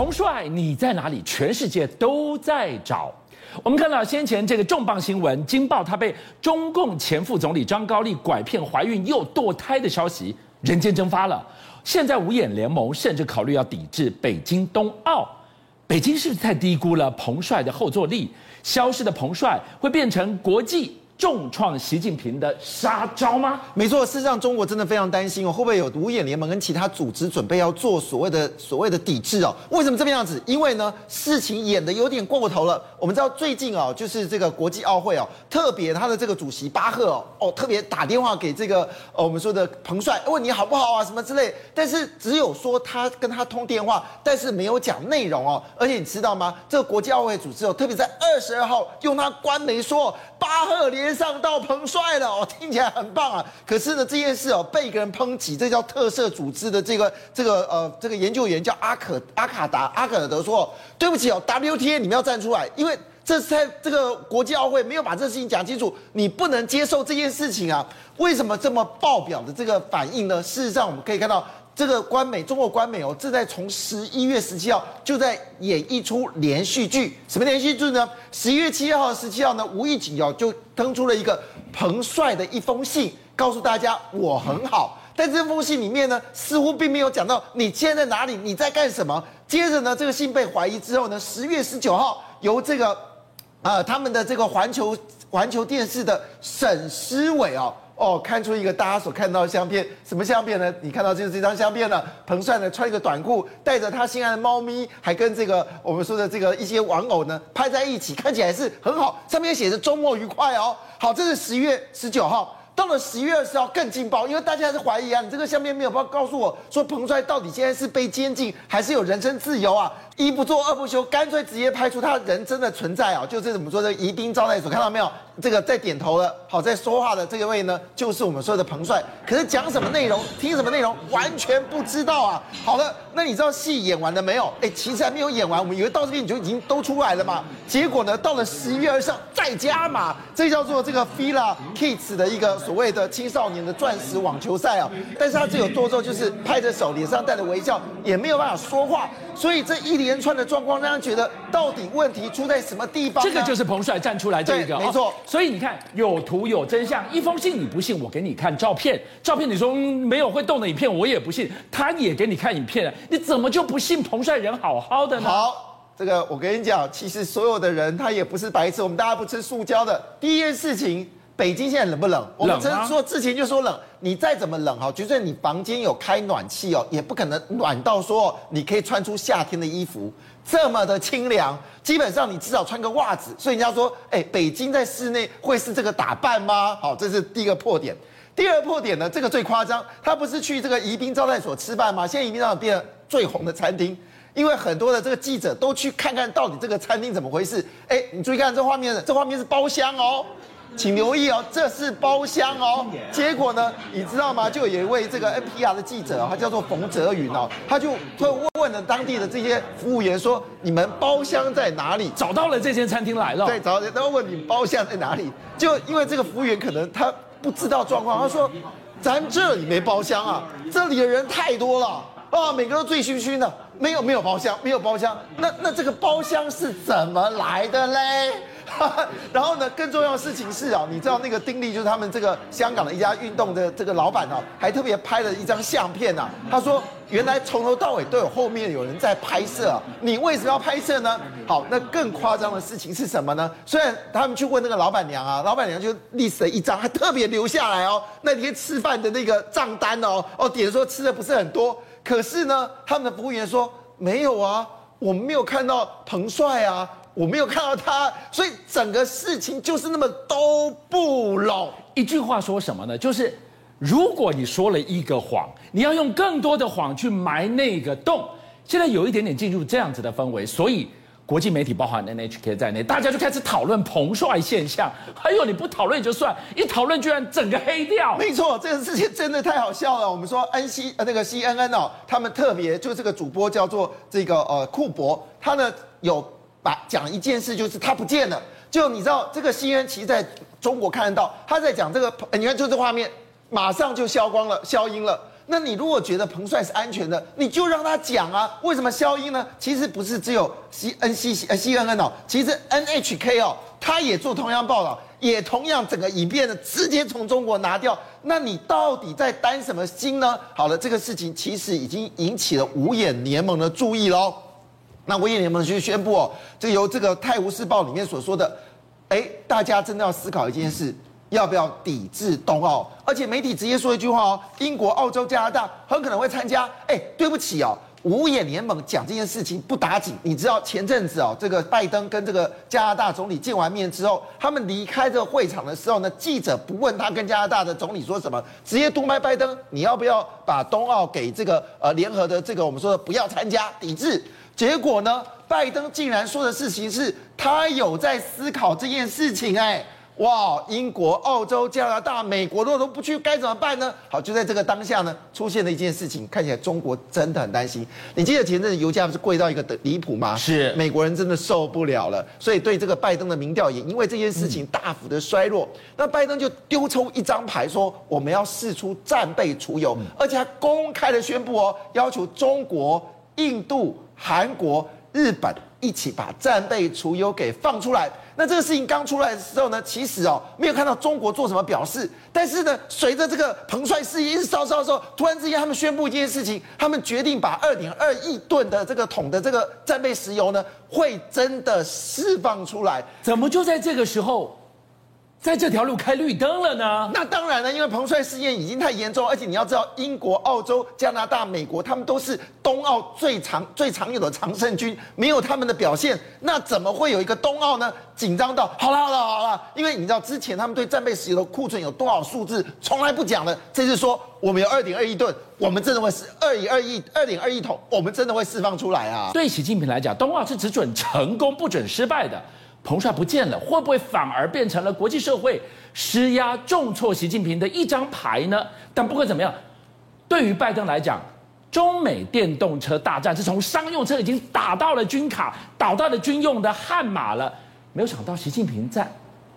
彭帅，你在哪里？全世界都在找。我们看到先前这个重磅新闻，惊爆他被中共前副总理张高丽拐骗怀孕又堕胎的消息，人间蒸发了。现在五眼联盟甚至考虑要抵制北京冬奥。北京是不是太低估了彭帅的后坐力？消失的彭帅会变成国际重创习近平的杀招吗？没错，事实上中国真的非常担心哦，会不会有五眼联盟跟其他组织准备要做所谓的所谓的抵制哦？为什么这么样子？因为呢，事情演的有点过头了。我们知道最近哦，就是这个国际奥会哦，特别他的这个主席巴赫哦，哦特别打电话给这个呃我们说的彭帅，问你好不好啊什么之类，但是只有说他跟他通电话，但是没有讲内容哦。而且你知道吗？这个国际奥会组织哦，特别在二十二号用他官媒说巴赫连。上到彭帅了哦，听起来很棒啊。可是呢，这件事哦被一个人抨击，这叫特色组织的这个这个呃这个研究员叫阿可阿卡达阿可德说，对不起哦，WTA 你们要站出来，因为这是在这个国际奥会没有把这事情讲清楚，你不能接受这件事情啊。为什么这么爆表的这个反应呢？事实上我们可以看到。这个官媒，中国官媒哦，正在从十一月十七号就在演一出连续剧。什么连续剧呢？十一月七号、十七号呢，无意间哦就登出了一个彭帅的一封信，告诉大家我很好。在这封信里面呢，似乎并没有讲到你现在在哪里，你在干什么。接着呢，这个信被怀疑之后呢，十月十九号由这个呃他们的这个环球环球电视的沈思伟哦。哦，看出一个大家所看到的相片，什么相片呢？你看到就是这张相片了。彭帅呢穿一个短裤，带着他心爱的猫咪，还跟这个我们说的这个一些玩偶呢拍在一起，看起来是很好。上面写着周末愉快哦。好，这是十月十九号。到了十一月二十号更劲爆，因为大家还是怀疑啊，你这个相片没有办法告诉我说彭帅到底现在是被监禁还是有人身自由啊？一不做二不休，干脆直接拍出他人真的存在啊！就是怎么说的宜宾招待所，看到没有？这个在点头了，好，在说话的这个位呢，就是我们说的彭帅。可是讲什么内容，听什么内容，完全不知道啊！好了，那你知道戏演完了没有？哎，其实还没有演完，我们以为到这边你就已经都出来了嘛。结果呢，到了十一月二十号再加码，这叫做这个 Fila Kids 的一个。所谓的青少年的钻石网球赛啊，但是他只有多做，就是拍着手，脸上带着微笑，也没有办法说话，所以这一连串的状况让人觉得到底问题出在什么地方？这个就是彭帅站出来这个，没错。所以你看，有图有真相，一封信你不信，我给你看照片，照片你说没有会动的影片，我也不信，他也给你看影片了，你怎么就不信彭帅人好好的呢？好，这个我跟你讲，其实所有的人他也不是白痴，我们大家不吃塑胶的。第一件事情。北京现在冷不冷？我们曾说之前就说冷，你再怎么冷哈，就算你房间有开暖气哦，也不可能暖到说你可以穿出夏天的衣服这么的清凉。基本上你至少穿个袜子。所以人家说，哎，北京在室内会是这个打扮吗？好，这是第一个破点。第二个破点呢，这个最夸张，他不是去这个宜宾招待所吃饭吗？现在宜宾招待所变成最红的餐厅，因为很多的这个记者都去看看到底这个餐厅怎么回事。哎，你注意看这画面，这画面是包厢哦。请留意哦，这是包厢哦。结果呢，你知道吗？就有一位这个 NPR 的记者，他叫做冯泽云哦，他就会问了当地的这些服务员说：“你们包厢在哪里？”找到了这间餐厅来了。对，找到，他问你包厢在哪里？就因为这个服务员可能他不知道状况，他说：“咱这里没包厢啊，这里的人太多了啊，每个都醉醺醺的，没有没有包厢，没有包厢。那那这个包厢是怎么来的嘞？” 然后呢，更重要的事情是啊，你知道那个丁力就是他们这个香港的一家运动的这个老板哦，还特别拍了一张相片呐。他说，原来从头到尾都有后面有人在拍摄啊，你为什么要拍摄呢？好，那更夸张的事情是什么呢？虽然他们去问那个老板娘啊，老板娘就立了一张，还特别留下来哦，那天吃饭的那个账单哦，哦点说吃的不是很多，可是呢，他们的服务员说没有啊，我们没有看到彭帅啊。我没有看到他，所以整个事情就是那么都不拢。一句话说什么呢？就是如果你说了一个谎，你要用更多的谎去埋那个洞。现在有一点点进入这样子的氛围，所以国际媒体包含 NHK 在内，大家就开始讨论彭帅现象。还有你不讨论也就算，一讨论居然整个黑掉。没错，这个事情真的太好笑了。我们说 N C 呃那个 CNN 哦，他们特别就这个主播叫做这个呃库珀，他呢有。把讲一件事，就是他不见了。就你知道，这个 CNN 其实在中国看得到，他在讲这个，你看就这画面，马上就消光了，消音了。那你如果觉得彭帅是安全的，你就让他讲啊。为什么消音呢？其实不是只有 C N C C C N N 哦，其实 N H K 哦，他也做同样报道，也同样整个影片的直接从中国拿掉。那你到底在担什么心呢？好了，这个事情其实已经引起了五眼联盟的注意喽。那我也你们去宣布哦，这由这个《泰晤士报》里面所说的，哎，大家真的要思考一件事。要不要抵制冬奥？而且媒体直接说一句话哦，英国、澳洲、加拿大很可能会参加。哎，对不起哦，五眼联盟讲这件事情不打紧。你知道前阵子哦，这个拜登跟这个加拿大总理见完面之后，他们离开这个会场的时候呢，记者不问他跟加拿大的总理说什么，直接督麦拜登，你要不要把冬奥给这个呃联合的这个我们说的不要参加抵制？结果呢，拜登竟然说的事情是他有在思考这件事情，哎。哇！英国、澳洲、加拿大、美国，如果都不去，该怎么办呢？好，就在这个当下呢，出现了一件事情，看起来中国真的很担心。你记得前阵子油价不是贵到一个的离谱吗？是，美国人真的受不了了，所以对这个拜登的民调也因为这件事情大幅的衰弱。嗯、那拜登就丢出一张牌，说我们要试出战备储油，嗯、而且还公开的宣布哦，要求中国、印度、韩国、日本一起把战备储油给放出来。那这个事情刚出来的时候呢，其实哦没有看到中国做什么表示，但是呢，随着这个彭帅事件一直烧烧的时候，突然之间他们宣布一件事情，他们决定把二点二亿吨的这个桶的这个战备石油呢，会真的释放出来。怎么就在这个时候？在这条路开绿灯了呢？那当然了，因为彭帅事件已经太严重，而且你要知道，英国、澳洲、加拿大、美国，他们都是冬奥最长、最常有的常胜军，没有他们的表现，那怎么会有一个冬奥呢？紧张到好了好了好了，因为你知道之前他们对战备石油的库存有多少数字，从来不讲的，这次说我们有二点二亿吨，我们真的会是二点二亿二点二亿桶，我们真的会释放出来啊！对习近平来讲，冬奥是只准成功，不准失败的。彭帅不见了，会不会反而变成了国际社会施压重挫习近平的一张牌呢？但不管怎么样，对于拜登来讲，中美电动车大战是从商用车已经打到了军卡，打到了军用的悍马了。没有想到习近平在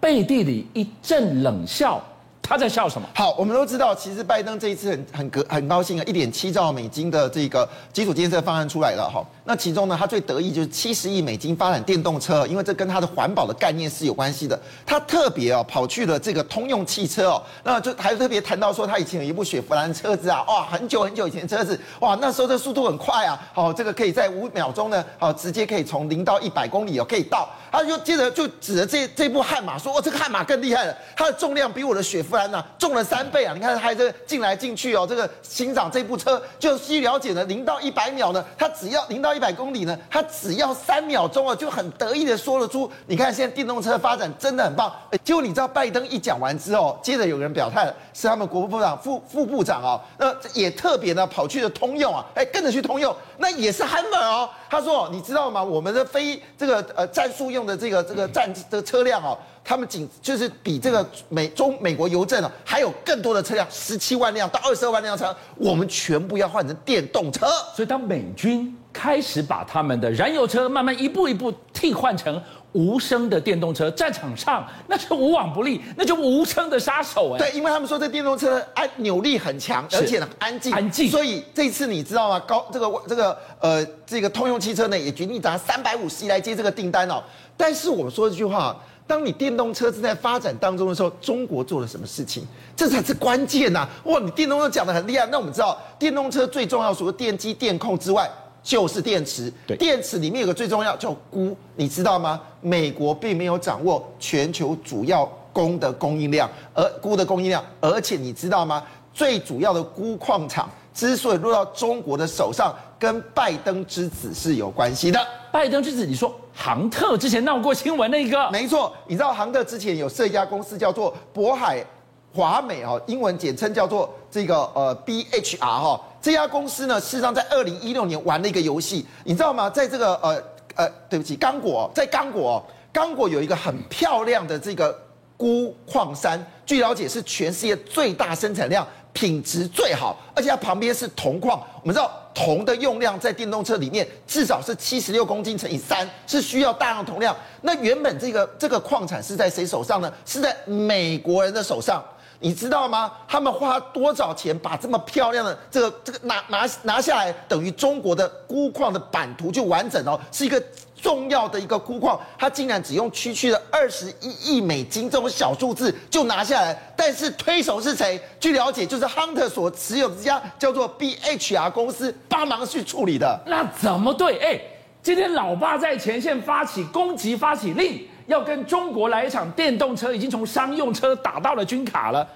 背地里一阵冷笑。他在笑什么？好，我们都知道，其实拜登这一次很很高很高兴啊，一点七兆美金的这个基础建设方案出来了哈。那其中呢，他最得意就是七十亿美金发展电动车，因为这跟他的环保的概念是有关系的。他特别哦跑去了这个通用汽车哦，那就还特别谈到说他以前有一部雪佛兰车子啊，哇，很久很久以前的车子，哇，那时候这速度很快啊，好，这个可以在五秒钟呢，好，直接可以从零到一百公里哦可以到。他就接着就指着这这部悍马说，哦，这个悍马更厉害了，它的重量比我的雪佛。不然呢，重了三倍啊！你看，还这个进来进去哦，这个欣赏这部车，就据了解呢，零到一百秒呢，它只要零到一百公里呢，它只要三秒钟啊，就很得意的说了出，你看现在电动车发展真的很棒。结果你知道拜登一讲完之后，接着有人表态了，是他们国务部长副副部长哦，那也特别呢跑去了通用啊，哎，跟着去通用，那也是悍马哦。他说，你知道吗？我们的非这个呃战术用的这个这个战的车辆哦。他们仅就是比这个美中美国邮政哦，还有更多的车辆，十七万辆到二十二万辆车，我们全部要换成电动车。所以当美军开始把他们的燃油车慢慢一步一步替换成无声的电动车，战场上那就无往不利，那就无声的杀手哎。对，因为他们说这电动车安扭力很强，而且呢安静。安静。所以这次你知道吗？高这个这个呃这个通用汽车呢也决定砸三百五十亿来接这个订单哦。但是我们说一句话。当你电动车正在发展当中的时候，中国做了什么事情？这才是关键呐！哇，你电动车讲的很厉害，那我们知道，电动车最重要除了电机、电控之外，就是电池。对，电池里面有个最重要叫钴，你知道吗？美国并没有掌握全球主要钴的供应量，而钴的供应量，而且你知道吗？最主要的钴矿场之所以落到中国的手上，跟拜登之子是有关系的。拜登之子，你说？杭特之前闹过新闻那个，没错，你知道杭特之前有设一家公司叫做渤海华美哦，英文简称叫做这个呃 BHR 哈，这家公司呢，事实上在二零一六年玩了一个游戏，你知道吗？在这个呃呃，对不起，刚果，在刚果，刚果有一个很漂亮的这个钴矿山，据了解是全世界最大生产量。品质最好，而且它旁边是铜矿。我们知道铜的用量在电动车里面至少是七十六公斤乘以三，是需要大量铜量。那原本这个这个矿产是在谁手上呢？是在美国人的手上。你知道吗？他们花多少钱把这么漂亮的这个这个拿拿拿下来，等于中国的钴矿的版图就完整哦，是一个重要的一个钴矿，它竟然只用区区的二十一亿美金这种小数字就拿下来，但是推手是谁？据了解，就是 Hunter 所持有的这家叫做 BHR 公司帮忙去处理的。那怎么对？哎，今天老爸在前线发起攻击，发起令。要跟中国来一场电动车，已经从商用车打到了军卡了，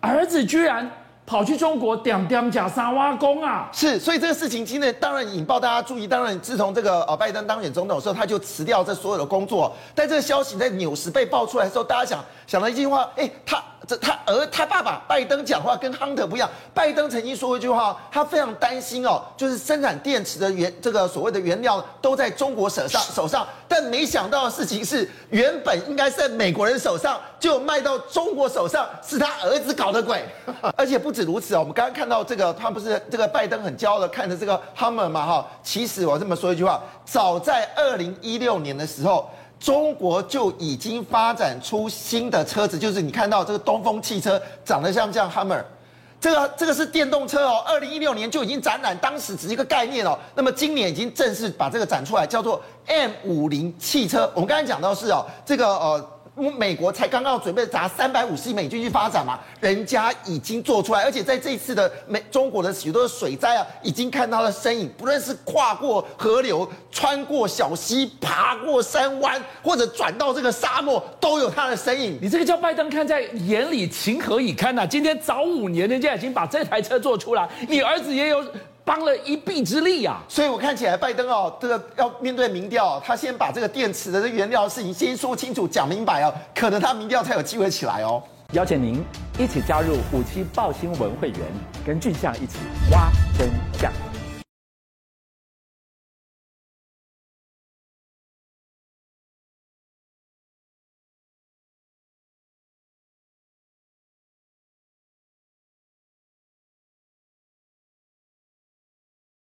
儿子居然跑去中国点点假沙挖工啊！是，所以这个事情今天当然引爆大家注意。当然，自从这个呃拜登当选总统的时候，他就辞掉这所有的工作。但这个消息在纽时被爆出来的时候，大家想想了一句话：哎，他。这他儿他爸爸拜登讲话跟亨特不一样。拜登曾经说过一句话，他非常担心哦，就是生产电池的原这个所谓的原料都在中国手上手上，但没想到的事情是，原本应该是在美国人手上，就卖到中国手上，是他儿子搞的鬼。而且不止如此哦，我们刚刚看到这个，他不是这个拜登很骄傲的看着这个 Hummer 嘛哈，其实我这么说一句话，早在二零一六年的时候。中国就已经发展出新的车子，就是你看到这个东风汽车长得像不像 Hummer，这个这个是电动车哦。二零一六年就已经展览，当时只是一个概念哦。那么今年已经正式把这个展出来，叫做 M 五零汽车。我们刚才讲到是哦，这个呃。我美国才刚刚准备砸三百五十亿美金去发展嘛，人家已经做出来，而且在这一次的美中国的许多的水灾啊，已经看到了身影。不论是跨过河流、穿过小溪、爬过山湾，或者转到这个沙漠，都有他的身影。你这个叫拜登看在眼里，情何以堪呐、啊？今天早五年，人家已经把这台车做出来，你儿子也有。帮了一臂之力呀、啊，所以我看起来拜登哦，这个要面对民调，他先把这个电池的这原料的事情先说清楚、讲明白哦，可能他民调才有机会起来哦。邀请您一起加入五七报新闻会员，跟俊相一起挖真相。